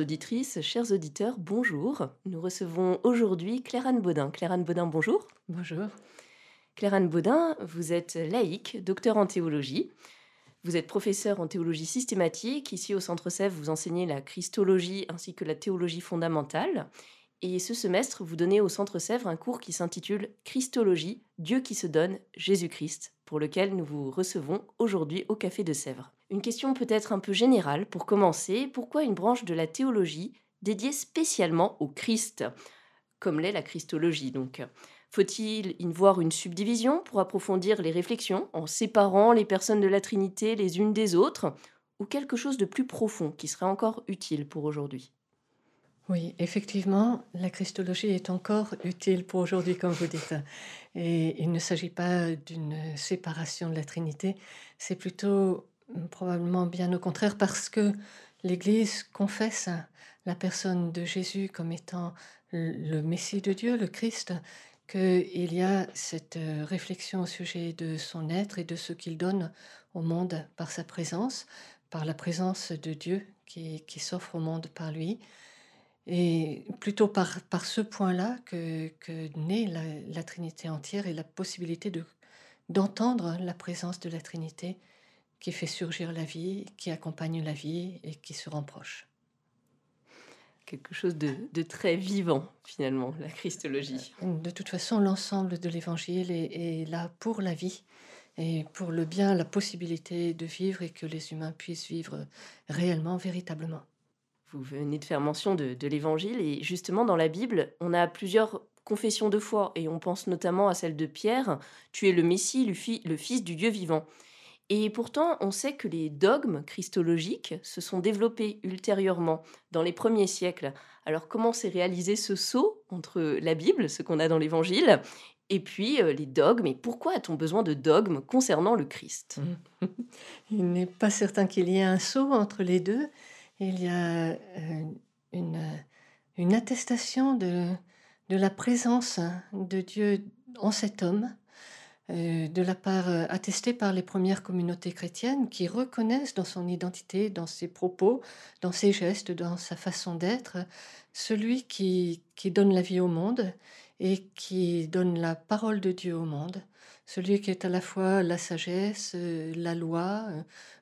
Auditrices, chers auditeurs, bonjour. Nous recevons aujourd'hui Claire-Anne Baudin. Claire-Anne Baudin, bonjour. Bonjour. Claire-Anne Baudin, vous êtes laïque, docteur en théologie. Vous êtes professeur en théologie systématique. Ici au Centre Sèvres, vous enseignez la christologie ainsi que la théologie fondamentale. Et ce semestre, vous donnez au Centre Sèvres un cours qui s'intitule Christologie, Dieu qui se donne, Jésus-Christ, pour lequel nous vous recevons aujourd'hui au Café de Sèvres. Une question peut-être un peu générale pour commencer. Pourquoi une branche de la théologie dédiée spécialement au Christ, comme l'est la Christologie donc? Faut-il y voir une subdivision pour approfondir les réflexions en séparant les personnes de la Trinité les unes des autres ou quelque chose de plus profond qui serait encore utile pour aujourd'hui? Oui, effectivement, la Christologie est encore utile pour aujourd'hui, comme vous dites. Et il ne s'agit pas d'une séparation de la Trinité, c'est plutôt probablement bien au contraire parce que l'Église confesse la personne de Jésus comme étant le Messie de Dieu, le Christ, qu'il y a cette réflexion au sujet de son être et de ce qu'il donne au monde par sa présence, par la présence de Dieu qui, s'offre au monde par lui. Et plutôt par, ce point-là que, que naît la, Trinité entière et la possibilité de, d'entendre la présence de la Trinité qui fait surgir la vie, qui accompagne la vie et qui se rend proche. Quelque chose de, de très vivant, finalement, la Christologie. De toute façon, l'ensemble de l'Évangile est, est, là pour la vie et pour le bien, la possibilité de vivre et que les humains puissent vivre réellement, véritablement. Vous venez de faire mention de, de l'Évangile et justement, dans la Bible, on a plusieurs confessions de foi et on pense notamment à celle de Pierre, tu es le Messie, le, fi le Fils du Dieu vivant. Et pourtant, on sait que les dogmes christologiques se sont développés ultérieurement, dans les premiers siècles. Alors comment s'est réalisé ce saut entre la Bible, ce qu'on a dans l'Évangile, et puis euh, les dogmes Et pourquoi a-t-on besoin de dogmes concernant le Christ? Il n'est pas certain qu'il y ait un saut entre les deux. Il y a euh, une, attestation de, la présence de Dieu en cet homme de la part euh, attestée par les premières communautés chrétiennes qui reconnaissent dans son identité, dans ses propos, dans ses gestes, dans sa façon d'être, celui qui, qui donne la vie au monde et qui donne la parole de Dieu au monde, celui qui est à la fois la sagesse, euh, la loi,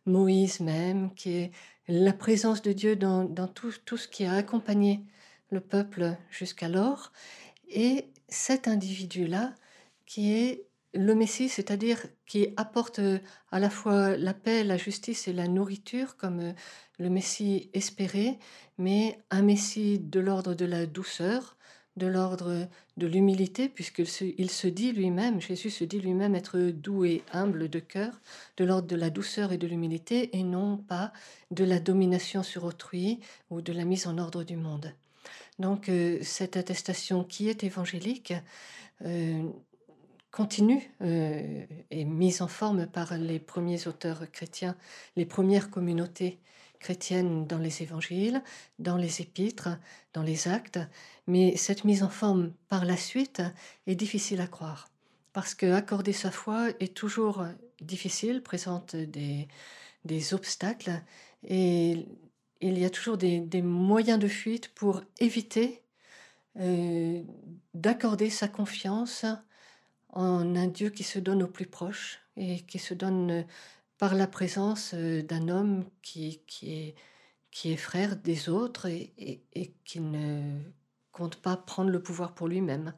Moïse même, qui est la présence de Dieu dans, dans tout, tout ce qui a accompagné le peuple jusqu'alors, et cet individu-là qui est le Messie, c'est-à-dire qui apporte à la fois la paix, la justice et la nourriture comme le Messie espéré, mais un Messie de l'ordre de la douceur, de l'ordre de l'humilité, puisqu'il se, il se dit lui-même, Jésus se dit lui-même être doux et humble de cœur, de l'ordre de la douceur et de l'humilité, et non pas de la domination sur autrui ou de la mise en ordre du monde. Donc cette attestation qui est évangélique, euh, continue euh, et mise en forme par les premiers auteurs chrétiens, les premières communautés chrétiennes dans les évangiles, dans les épîtres, dans les actes, mais cette mise en forme par la suite est difficile à croire, parce que accorder sa foi est toujours difficile, présente des, obstacles, et il y a toujours des, des moyens de fuite pour éviter euh, d'accorder sa confiance en un Dieu qui se donne au plus proche et qui se donne par la présence d'un homme qui, qui, est, frère des autres et, et qui ne compte pas prendre le pouvoir pour lui-même.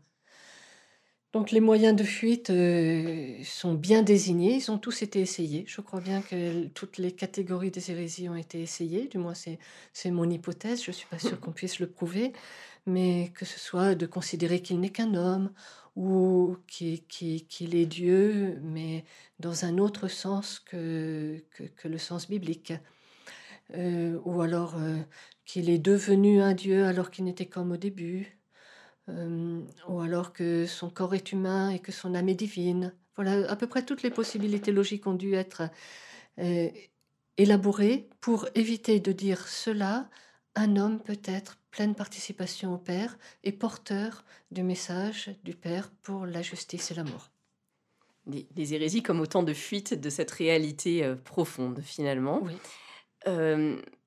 Donc les moyens de fuite euh, sont bien désignés, ils ont tous été essayés. Je crois bien que toutes les catégories des hérésies ont été essayées, du moins c'est mon hypothèse, je ne suis pas sûre qu'on puisse le prouver, mais que ce soit de considérer qu'il n'est qu'un homme ou qu'il est Dieu, mais dans un autre sens que, que, le sens biblique. Euh, ou alors euh, qu'il est devenu un Dieu alors qu'il n'était qu'homme au début euh, ou alors que son corps est humain et que son âme est divine. Voilà, à peu près toutes les possibilités logiques ont dû être élaborées pour éviter de dire cela. Un homme peut être pleine participation au Père et porteur du message du Père pour la justice et l'amour. Les, hérésies comme autant de fuites de cette réalité euh, profonde finalement. Oui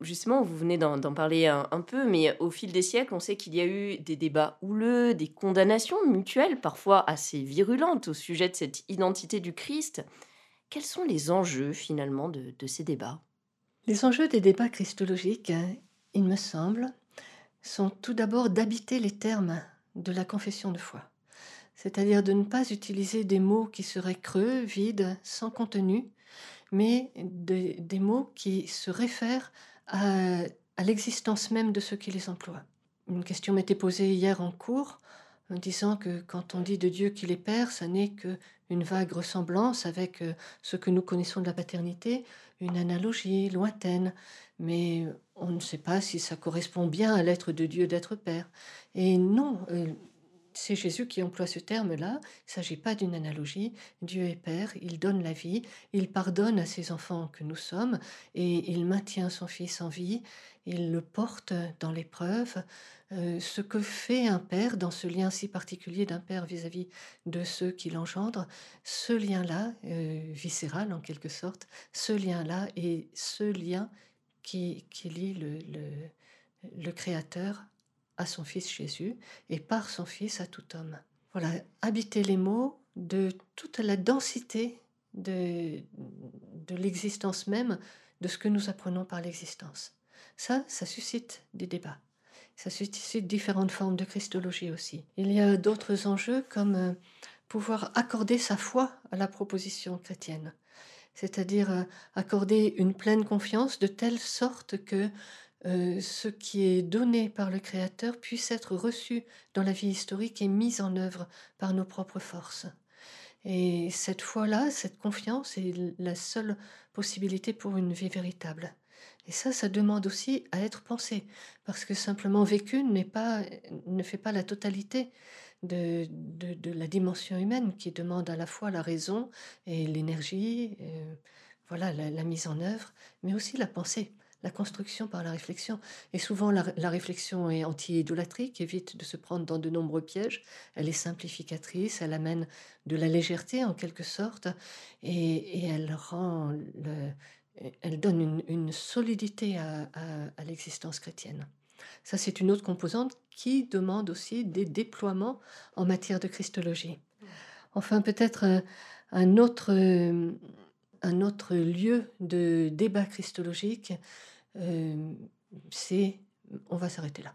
justement, vous venez d'en parler un, peu, mais au fil des siècles, on sait qu'il y a eu des débats houleux, des condamnations mutuelles, parfois assez virulentes, au sujet de cette identité du Christ. Quels sont les enjeux finalement de, ces débats? Les enjeux des débats christologiques, hein, il me semble, sont tout d'abord d'habiter les termes de la confession de foi. C'est-à-dire de ne pas utiliser des mots qui seraient creux, vides, sans contenu, mais des mots qui se réfèrent à, l'existence même de ceux qui les emploient. Une question m'était posée hier en cours en disant que quand on dit de Dieu qu'il est Père, ça n'est qu'une vague ressemblance avec euh, ce que nous connaissons de la paternité, une analogie lointaine, mais on ne sait pas si ça correspond bien à l'être de Dieu d'être Père. Et non, euh, c'est Jésus qui emploie ce terme-là. Il ne s'agit pas d'une analogie. Dieu est Père, il donne la vie, il pardonne à ses enfants que nous sommes et il maintient son Fils en vie, il le porte dans l'épreuve. Euh, ce que fait un Père dans ce lien si particulier d'un Père vis-à-vis de ceux qui l'engendrent, ce lien-là, euh, viscéral en quelque sorte, ce lien-là est ce lien qui, lie le Créateur à son Fils Jésus et par son Fils à tout homme. Voilà, habiter les mots de toute la densité de, de l'existence même de ce que nous apprenons par l'existence. Ça, ça suscite des débats. Ça suscite différentes formes de christologie aussi. Il y a d'autres enjeux comme euh, pouvoir accorder sa foi à la proposition chrétienne, c'est-à-dire euh, accorder une pleine confiance de telle sorte que euh, ce qui est donné par le Créateur puisse être reçu dans la vie historique et mis en œuvre par nos propres forces. Et cette foi-là, cette confiance est la seule possibilité pour une vie véritable. Et ça, ça demande aussi à être pensé, parce que simplement vécu pas, ne fait pas la totalité de, la dimension humaine qui demande à la fois la raison et l'énergie, euh, voilà, la, mise en œuvre, mais aussi la pensée la construction par la réflexion. Et souvent, la, réflexion est anti-idolâtrique, évite de se prendre dans de nombreux pièges. Elle est simplificatrice, elle amène de la légèreté en quelque sorte, et, elle rend le, elle donne une, solidité à, l'existence chrétienne. Ça, c'est une autre composante qui demande aussi des déploiements en matière de christologie. Enfin, peut-être euh, un autre, euh, un autre lieu de débat christologique, euh, c'est on va s'arrêter là.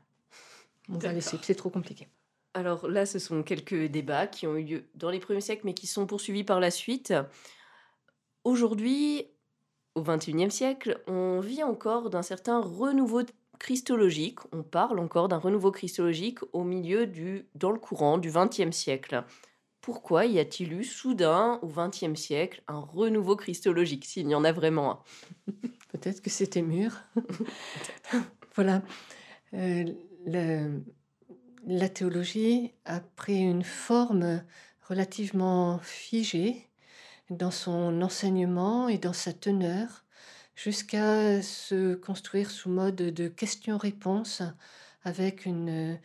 On va laisser, c'est trop compliqué. Alors là, ce sont quelques débats qui ont eu lieu dans les premiers siècles, mais qui sont poursuivis par la suite. Aujourd'hui, au XXIe siècle, on vit encore d'un certain renouveau christologique. On parle encore d'un renouveau christologique au milieu du, dans le courant du XXe siècle. Pourquoi y a-t-il eu soudain, au XXe siècle, un renouveau christologique, s'il y en a vraiment un? Peut-être que c'était mûr. voilà. Euh, la théologie a pris une forme relativement figée dans son enseignement et dans sa teneur, jusqu'à se construire sous mode de questions-réponses avec une,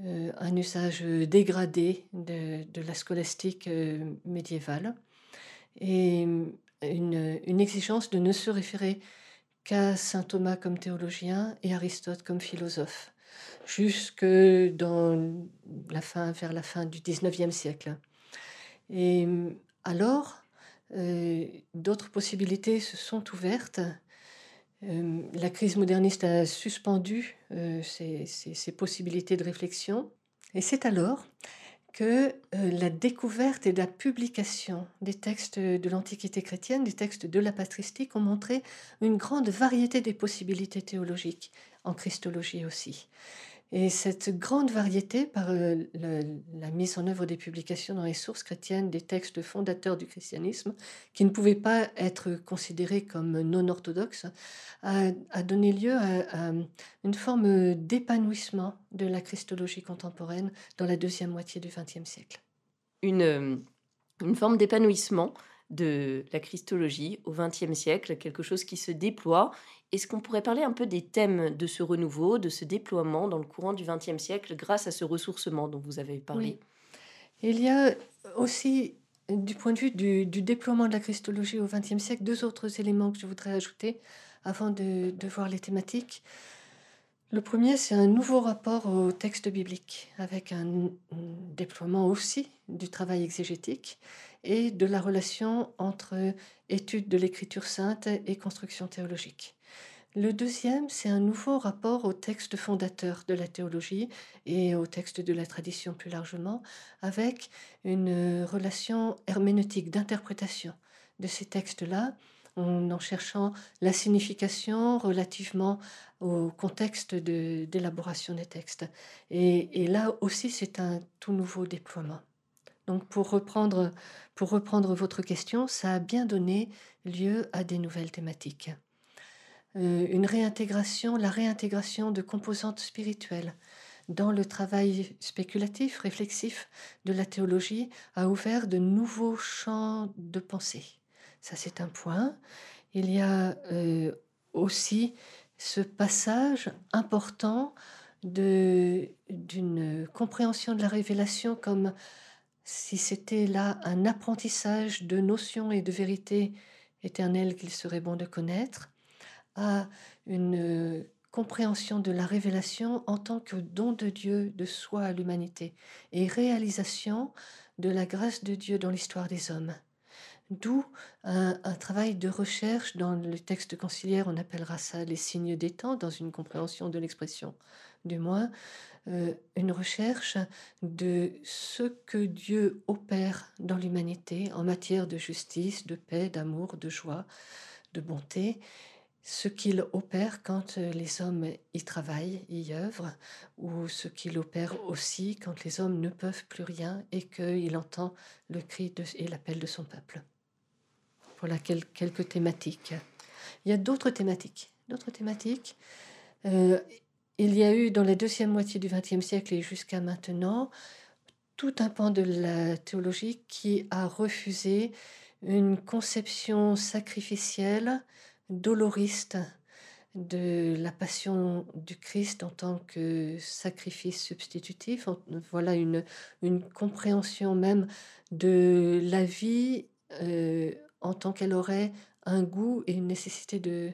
euh, un usage dégradé de, de la scolastique euh, médiévale et une, une, exigence de ne se référer qu'à saint Thomas comme théologien et Aristote comme philosophe, jusque vers la fin du XIXe siècle. Et alors, euh, d'autres possibilités se sont ouvertes. Euh, la crise moderniste a suspendu euh, ces, possibilités de réflexion. Et c'est alors que euh, la découverte et la publication des textes de l'Antiquité chrétienne, des textes de la patristique, ont montré une grande variété des possibilités théologiques, en christologie aussi. Et cette grande variété, par euh, la, mise en œuvre des publications dans les sources chrétiennes des textes fondateurs du christianisme, qui ne pouvaient pas être considérés comme non orthodoxes, a, donné lieu à, une forme d'épanouissement de la christologie contemporaine dans la deuxième moitié du XXe siècle. Euh, une forme d'épanouissement de la christologie au XXe siècle, quelque chose qui se déploie. Est-ce qu'on pourrait parler un peu des thèmes de ce renouveau, de ce déploiement dans le courant du XXe siècle grâce à ce ressourcement dont vous avez parlé? Il y a aussi, du point de vue du, déploiement de la christologie au XXe siècle, deux autres éléments que je voudrais ajouter avant de, voir les thématiques. Le premier, c'est un nouveau rapport au texte biblique, avec un, déploiement aussi du travail exégétique et de la relation entre étude de l'écriture sainte et construction théologique. Le deuxième, c'est un nouveau rapport au texte fondateur de la théologie et au texte de la tradition plus largement, avec une relation herméneutique d'interprétation de ces textes-là, en cherchant la signification relativement au contexte d'élaboration des textes. Et, là aussi, c'est un tout nouveau déploiement. Donc pour reprendre, pour reprendre votre question, ça a bien donné lieu à des nouvelles thématiques. Euh, une réintégration, la réintégration de composantes spirituelles dans le travail spéculatif, réflexif de la théologie a ouvert de nouveaux champs de pensée. Ça, c'est un point. Il y a euh, aussi ce passage important d'une compréhension de la révélation comme si c'était là un apprentissage de notions et de vérités éternelles qu'il serait bon de connaître, à une euh, compréhension de la révélation en tant que don de Dieu de soi à l'humanité et réalisation de la grâce de Dieu dans l'histoire des hommes. D'où un, travail de recherche dans le texte conciliaire, on appellera ça les signes des temps, dans une compréhension de l'expression, du moins, euh, une recherche de ce que Dieu opère dans l'humanité en matière de justice, de paix, d'amour, de joie, de bonté, ce qu'il opère quand les hommes y travaillent, y œuvrent, ou ce qu'il opère aussi quand les hommes ne peuvent plus rien et qu'il entend le cri et l'appel de son peuple. Voilà quelques thématiques. Il y a d'autres thématiques. D'autres thématiques. Euh, il y a eu dans la deuxième moitié du XXe siècle et jusqu'à maintenant tout un pan de la théologie qui a refusé une conception sacrificielle doloriste de la passion du Christ en tant que sacrifice substitutif. Voilà une, une compréhension même de la vie euh, en tant qu'elle aurait un goût et une nécessité de,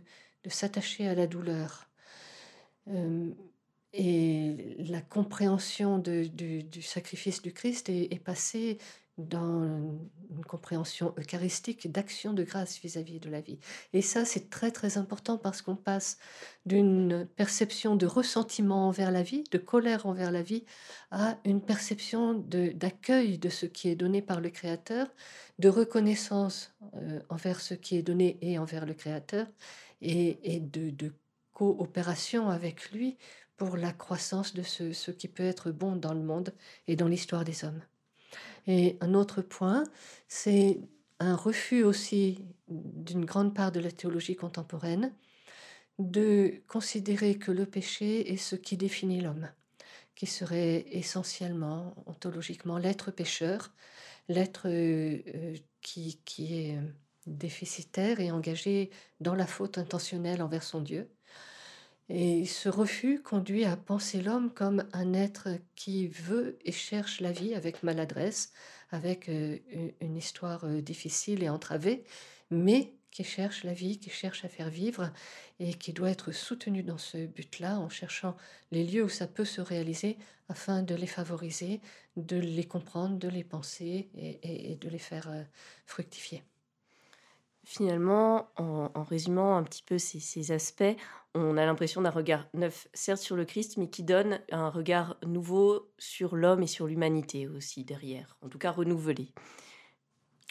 s'attacher à la douleur. Euh, et la compréhension du, sacrifice du Christ est passée dans une compréhension eucharistique d'action de grâce vis-à-vis de la vie. Et ça, c'est très très important parce qu'on passe d'une perception de ressentiment envers la vie, de colère envers la vie, à une perception d'accueil de, ce qui est donné par le Créateur, de reconnaissance euh, envers ce qui est donné et envers le Créateur, et, de, coopération avec lui pour la croissance de ce qui peut être bon dans le monde et dans l'histoire des hommes. Et un autre point, c'est un refus aussi d'une grande part de la théologie contemporaine de considérer que le péché est ce qui définit l'homme, qui serait essentiellement, ontologiquement, l'être pécheur, l'être euh, qui, qui est déficitaire et engagé dans la faute intentionnelle envers son Dieu, et ce refus conduit à penser l'homme comme un être qui veut et cherche la vie avec maladresse, avec euh, une histoire euh, difficile et entravée, mais qui cherche la vie, qui cherche à faire vivre et qui doit être soutenu dans ce but-là en cherchant les lieux où ça peut se réaliser afin de les favoriser, de les comprendre, de les penser et, de les faire euh, fructifier. Finalement, en, résumant un petit peu ces, aspects, on a l'impression d'un regard neuf, certes sur le Christ, mais qui donne un regard nouveau sur l'homme et sur l'humanité aussi derrière, en tout cas renouvelé.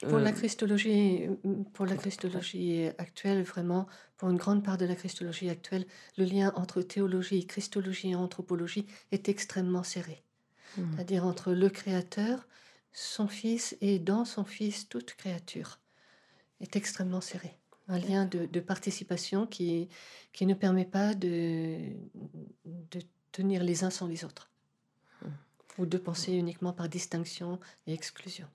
Pour la euh, christologie, pour la christologie actuelle, vraiment, pour une grande part de la christologie actuelle, le lien entre théologie, christologie et anthropologie est extrêmement serré. Hmm. C'est-à-dire entre le Créateur, son Fils et dans son Fils toute créature est extrêmement serré. Un lien de, participation qui, qui ne permet pas de, de tenir les uns sans les autres, ou de penser uniquement par distinction et exclusion.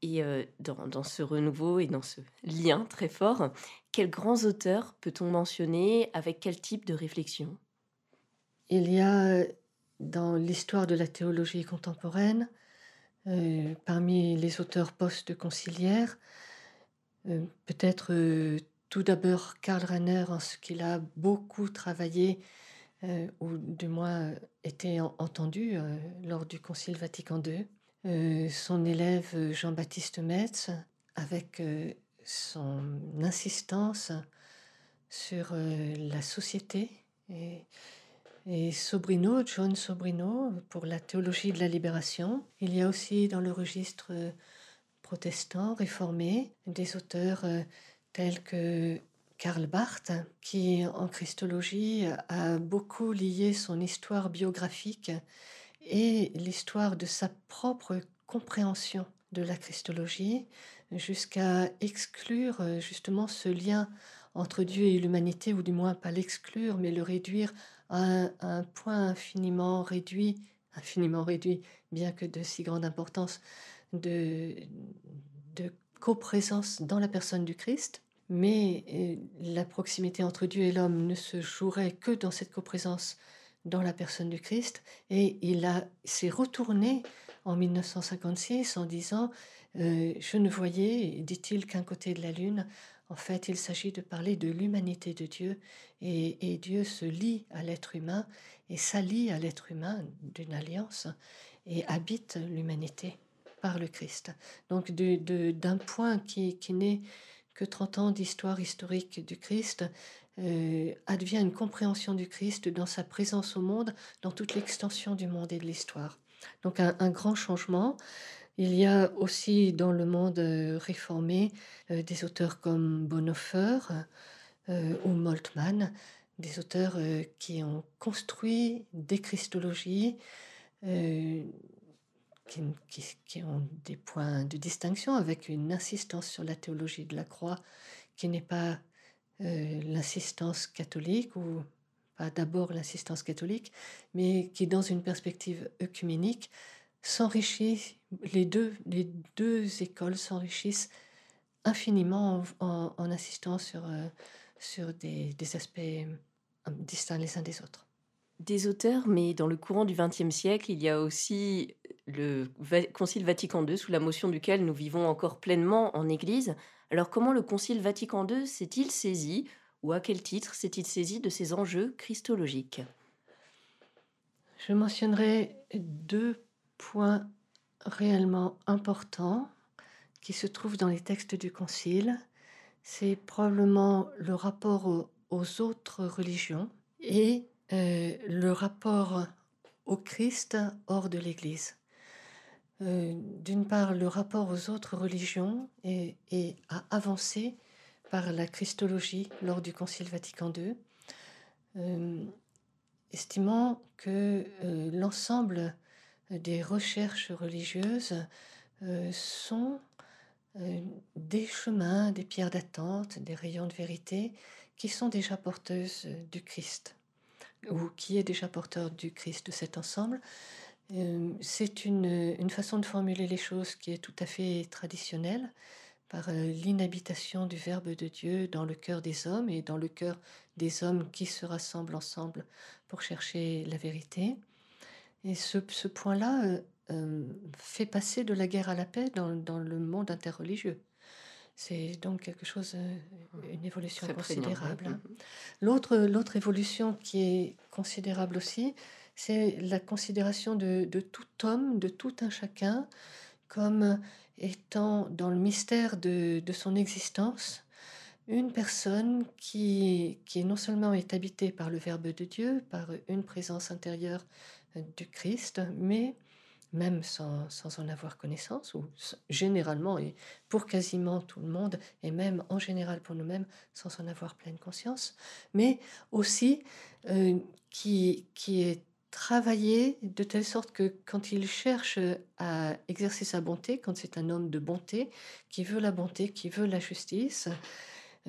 Et euh, dans, dans, ce renouveau et dans ce lien très fort, quels grands auteurs peut-on mentionner? Avec quel type de réflexion? Il y a dans l'histoire de la théologie contemporaine, euh, parmi les auteurs post-conciliaires, euh, peut-être euh, tout d'abord Karl Rahner en ce qu'il a beaucoup travaillé, euh, ou du moins été entendu lors du Concile Vatican II. son élève Jean-Baptiste Metz, avec son insistance sur la société, et, et Sobrino, John Sobrino, pour la théologie de la libération. Il y a aussi dans le registre protestants réformés, des auteurs euh, tels que Karl Barth, qui en christologie a beaucoup lié son histoire biographique et l'histoire de sa propre compréhension de la christologie, jusqu'à exclure euh, justement ce lien entre Dieu et l'humanité, ou du moins pas l'exclure, mais le réduire à un, un, point infiniment réduit, infiniment réduit, bien que de si grande importance, de, coprésence dans la personne du Christ, mais euh, la proximité entre Dieu et l'homme ne se jouerait que dans cette coprésence dans la personne du Christ, et il a s'est retourné en 1956 en disant euh, Je ne voyais, dit-il, qu'un côté de la lune. En fait, il s'agit de parler de l'humanité de Dieu, et, et Dieu se lie à l'être humain, et s'allie à l'être humain d'une alliance, et habite l'humanité par le Christ. Donc d'un point qui, n'est que 30 ans d'histoire historique du Christ, euh, advient une compréhension du Christ dans sa présence au monde, dans toute l'extension du monde et de l'histoire. Donc un, grand changement. Il y a aussi dans le monde euh, réformé euh, des auteurs comme Bonhoeffer ou Moltmann, des auteurs qui ont construit des christologies qui, ont des points de distinction avec une insistance sur la théologie de la croix qui n'est pas euh, l'insistance catholique ou pas d'abord l'insistance catholique, mais qui dans une perspective œcuménique s'enrichit, les deux, les deux écoles s'enrichissent infiniment en, insistant sur, euh, sur des, des aspects euh, distincts les uns des autres. Des auteurs, mais dans le courant du XXe siècle, il y a aussi le Concile Vatican II, sous la motion duquel nous vivons encore pleinement en Église. Alors comment le Concile Vatican II s'est-il saisi, ou à quel titre s'est-il saisi de ces enjeux christologiques? Je mentionnerai deux points réellement importants qui se trouvent dans les textes du Concile. C'est probablement le rapport aux autres religions et euh, le rapport au Christ hors de l'Église. Euh, d'une part, le rapport aux autres religions et, a avancé par la Christologie lors du Concile Vatican II, euh, estimant que l'ensemble des recherches religieuses sont des chemins, des pierres d'attente, des rayons de vérité qui sont déjà porteuses du Christ ou qui est déjà porteur du Christ de cet ensemble. Euh, c'est une, une, façon de formuler les choses qui est tout à fait traditionnelle par euh, l'inhabitation du Verbe de Dieu dans le cœur des hommes et dans le cœur des hommes qui se rassemblent ensemble pour chercher la vérité. Et ce, ce point-là euh, fait passer de la guerre à la paix dans, dans le monde interreligieux. C'est donc quelque chose, euh, une évolution considérable. L'autre, l'autre évolution qui est considérable aussi, c'est la considération de, de, tout homme, de tout un chacun, comme étant dans le mystère de, de son existence, une personne qui, qui non seulement est habitée par le Verbe de Dieu, par une présence intérieure euh, du Christ, mais même sans, sans, en avoir connaissance, ou généralement, et pour quasiment tout le monde, et même en général pour nous-mêmes, sans en avoir pleine conscience, mais aussi euh, qui, qui est travaillé de telle sorte que quand il cherche à exercer sa bonté, quand c'est un homme de bonté, qui veut la bonté, qui veut la justice,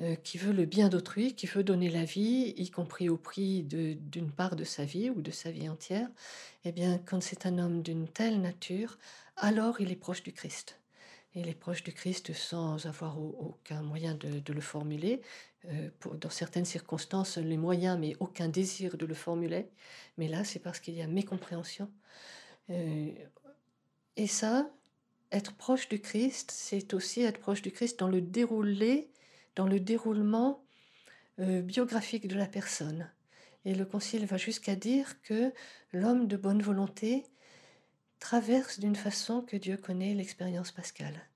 euh, qui veut le bien d'autrui, qui veut donner la vie, y compris au prix d'une part de sa vie ou de sa vie entière, eh bien, quand c'est un homme d'une telle nature, alors il est proche du Christ. Il est proche du Christ sans avoir aucun moyen de, le formuler. Euh, dans certaines circonstances, les moyens, mais aucun désir de le formuler. Mais là, c'est parce qu'il y a mécompréhension. Euh, et ça, être proche du Christ, c'est aussi être proche du Christ dans le déroulé dans le déroulement euh, biographique de la personne. Et le Concile va jusqu'à dire que l'homme de bonne volonté traverse d'une façon que Dieu connaît l'expérience pascale.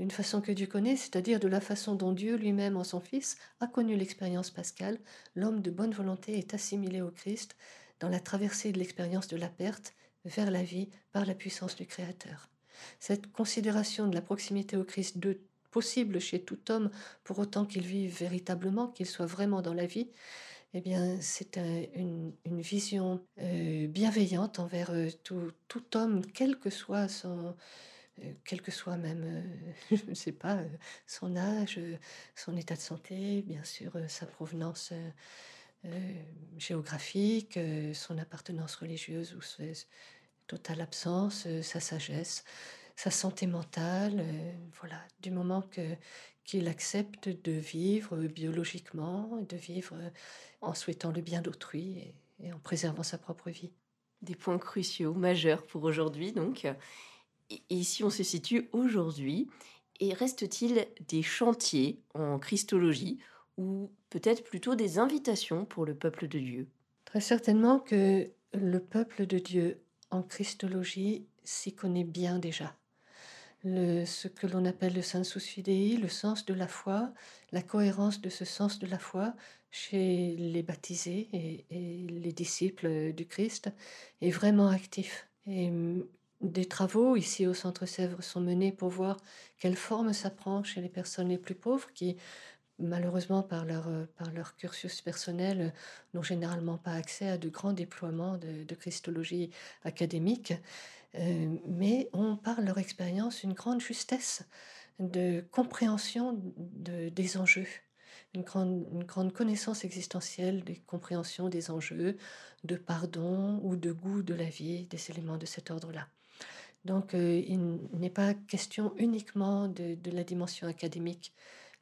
D'une façon que Dieu connaît, c'est-à-dire de la façon dont Dieu lui-même en son Fils a connu l'expérience pascale, l'homme de bonne volonté est assimilé au Christ dans la traversée de l'expérience de la perte vers la vie par la puissance du Créateur. Cette considération de la proximité au Christ de possible chez tout homme, pour autant qu'il vive véritablement, qu'il soit vraiment dans la vie, eh bien, c'est une, vision euh, bienveillante envers euh, tout, tout, homme, quel que soit son, quel que soit même, je ne sais pas, son âge, son état de santé, bien sûr, sa provenance géographique, son appartenance religieuse ou sa totale absence, sa sagesse sa santé mentale, euh, voilà, du moment que qu'il accepte de vivre biologiquement, de vivre en souhaitant le bien d'autrui et, en préservant sa propre vie. Des points cruciaux, majeurs pour aujourd'hui, donc. Et ici, on se situe aujourd'hui. Et reste-t-il des chantiers en Christologie ou peut-être plutôt des invitations pour le peuple de Dieu? Très certainement que le peuple de Dieu en Christologie s'y connaît bien déjà ce que l'on appelle le sensus fidei, le sens de la foi, la cohérence de ce sens de la foi chez les baptisés et, les disciples du Christ est vraiment actif. Et des travaux ici au Centre Sèvres sont menés pour voir quelle forme ça prend chez les personnes les plus pauvres qui, malheureusement, par leur, par leur cursus personnel, n'ont généralement pas accès à de grands déploiements de, de christologie académique. Euh, mais ont par leur expérience une grande justesse de compréhension des enjeux, une grande, une grande connaissance existentielle des compréhensions des enjeux, de pardon ou de goût de la vie, des éléments de cet ordre-là. Donc euh, il n'est pas question uniquement de, la dimension académique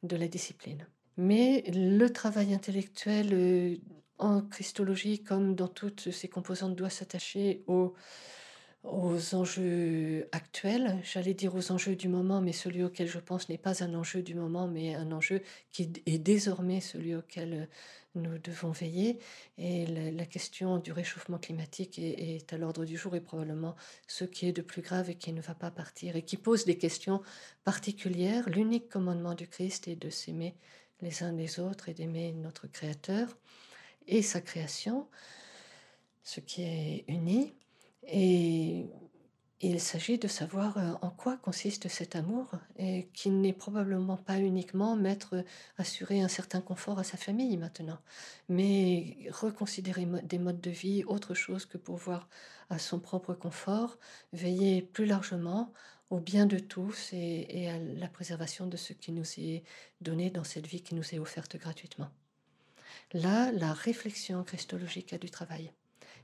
de la discipline. Mais le travail intellectuel euh, en christologie, comme dans toutes ses composantes, doit s'attacher au aux enjeux actuels, j'allais dire aux enjeux du moment, mais celui auquel je pense n'est pas un enjeu du moment, mais un enjeu qui est désormais celui auquel nous devons veiller. Et la, question du réchauffement climatique est, est à l'ordre du jour et probablement ce qui est de plus grave et qui ne va pas partir et qui pose des questions particulières. L'unique commandement du Christ est de s'aimer les uns les autres et d'aimer notre Créateur et sa création, ce qui est uni. Et il s'agit de savoir euh, en quoi consiste cet amour et qui n'est probablement pas uniquement mettre, assurer un certain confort à sa famille maintenant, mais reconsidérer des modes de vie autre chose que pour voir à son propre confort, veiller plus largement au bien de tous et à la préservation de ce qui nous est donné dans cette vie qui nous est offerte gratuitement. Là, la réflexion christologique a du travail.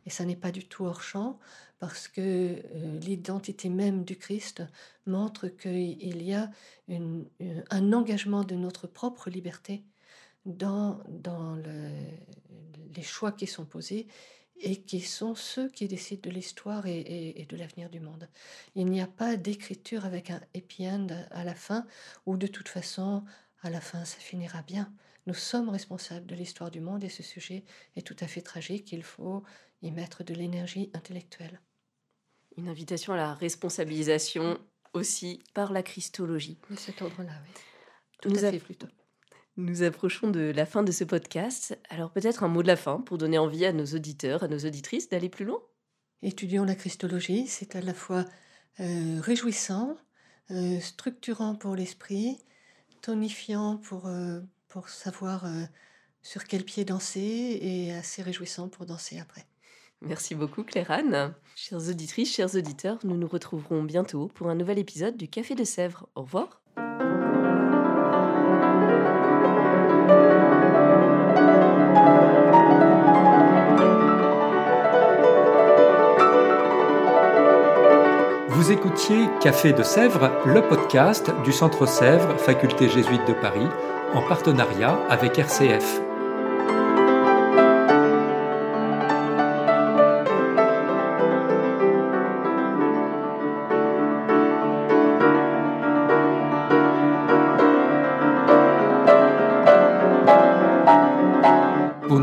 Et ça n'est pas du tout hors champ, parce que euh, l'identité même du Christ montre qu'il y a une, un engagement de notre propre liberté dans, dans le, les choix qui sont posés et qui sont ceux qui décident de l'histoire et, de l'avenir du monde. Il n'y a pas d'écriture avec un happy end à la fin, où de toute façon, à la fin, ça finira bien. Nous sommes responsables de l'histoire du monde et ce sujet est tout à fait tragique. Il faut y mettre de l'énergie intellectuelle. Une invitation à la responsabilisation aussi par la Christologie. De cet ordre-là, oui. Tout à fait plutôt. Nous approchons de la fin de ce podcast, alors peut-être un mot de la fin pour donner envie à nos auditeurs, à nos auditrices d'aller plus loin. Étudions la Christologie, c'est à la fois euh, réjouissant, euh, structurant pour l'esprit, tonifiant pour, euh, pour savoir sur quel pied danser et assez réjouissant pour danser après. Merci beaucoup Claire-Anne. Chères auditrices, chers auditeurs, nous nous retrouverons bientôt pour un nouvel épisode du Café de Sèvres. Au revoir. Vous écoutiez Café de Sèvres, le podcast du Centre Sèvres, Faculté jésuite de Paris, en partenariat avec RCF.